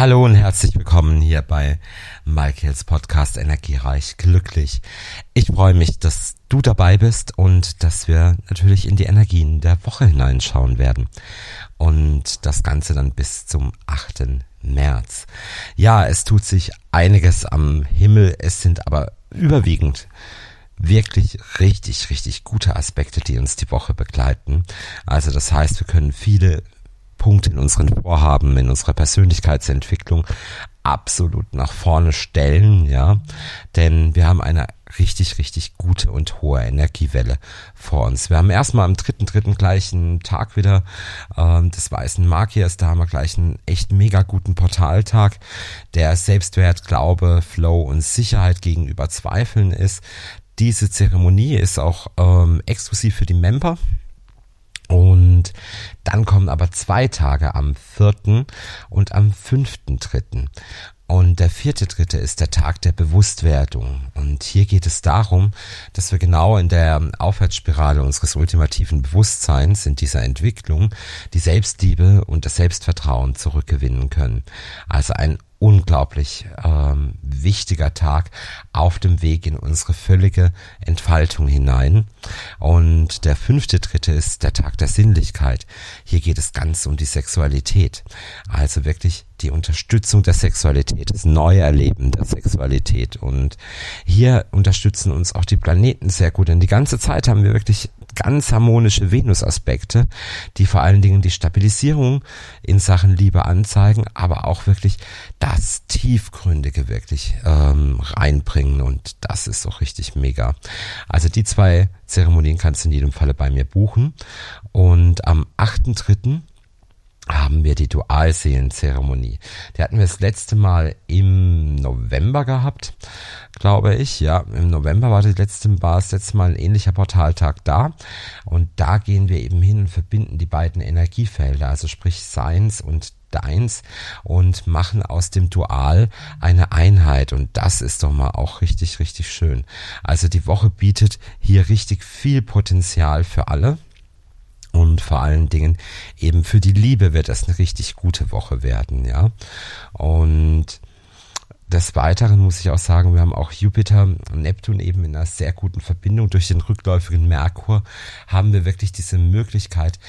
Hallo und herzlich willkommen hier bei Michaels Podcast Energiereich Glücklich. Ich freue mich, dass du dabei bist und dass wir natürlich in die Energien der Woche hineinschauen werden. Und das Ganze dann bis zum 8. März. Ja, es tut sich einiges am Himmel. Es sind aber überwiegend wirklich richtig, richtig gute Aspekte, die uns die Woche begleiten. Also das heißt, wir können viele Punkte in unseren Vorhaben, in unserer Persönlichkeitsentwicklung absolut nach vorne stellen, ja, denn wir haben eine richtig, richtig gute und hohe Energiewelle vor uns. Wir haben erstmal am dritten, dritten gleichen Tag wieder ähm, des weißen Magiers, da haben wir gleich einen echt mega guten Portaltag, der Selbstwert, Glaube, Flow und Sicherheit gegenüber Zweifeln ist. Diese Zeremonie ist auch ähm, exklusiv für die Member. Dann kommen aber zwei Tage am vierten und am fünften dritten. Und der vierte dritte ist der Tag der Bewusstwerdung. Und hier geht es darum, dass wir genau in der Aufwärtsspirale unseres ultimativen Bewusstseins, in dieser Entwicklung, die Selbstliebe und das Selbstvertrauen zurückgewinnen können. Also ein unglaublich ähm, wichtiger Tag auf dem Weg in unsere völlige Entfaltung hinein. Und der fünfte dritte ist der Tag der Sinnlichkeit. Hier geht es ganz um die Sexualität. Also wirklich die Unterstützung der Sexualität, das Neuerleben der Sexualität. Und hier unterstützen uns auch die Planeten sehr gut. Denn die ganze Zeit haben wir wirklich ganz harmonische Venus-Aspekte, die vor allen Dingen die Stabilisierung in Sachen Liebe anzeigen, aber auch wirklich das Tiefgründige wirklich ähm, reinbringen und das ist doch richtig mega. Also die zwei Zeremonien kannst du in jedem Falle bei mir buchen und am 8.3 haben wir die Dualseelenzeremonie. Die hatten wir das letzte Mal im November gehabt, glaube ich. Ja, im November war, die letzte, war das letzte Mal ein ähnlicher Portaltag da. Und da gehen wir eben hin und verbinden die beiden Energiefelder, also sprich Seins und Deins und machen aus dem Dual eine Einheit und das ist doch mal auch richtig, richtig schön. Also die Woche bietet hier richtig viel Potenzial für alle und vor allen Dingen eben für die Liebe wird es eine richtig gute Woche werden, ja. Und des Weiteren muss ich auch sagen, wir haben auch Jupiter und Neptun eben in einer sehr guten Verbindung. Durch den rückläufigen Merkur haben wir wirklich diese Möglichkeit,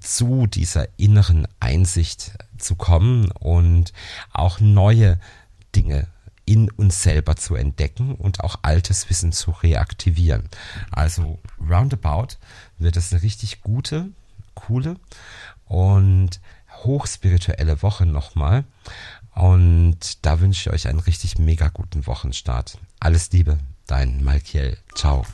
zu dieser inneren Einsicht zu kommen und auch neue Dinge in uns selber zu entdecken und auch altes Wissen zu reaktivieren. Also roundabout wird es eine richtig gute, coole und hochspirituelle Woche nochmal. Und da wünsche ich euch einen richtig mega guten Wochenstart. Alles Liebe, dein Malkiel. Ciao.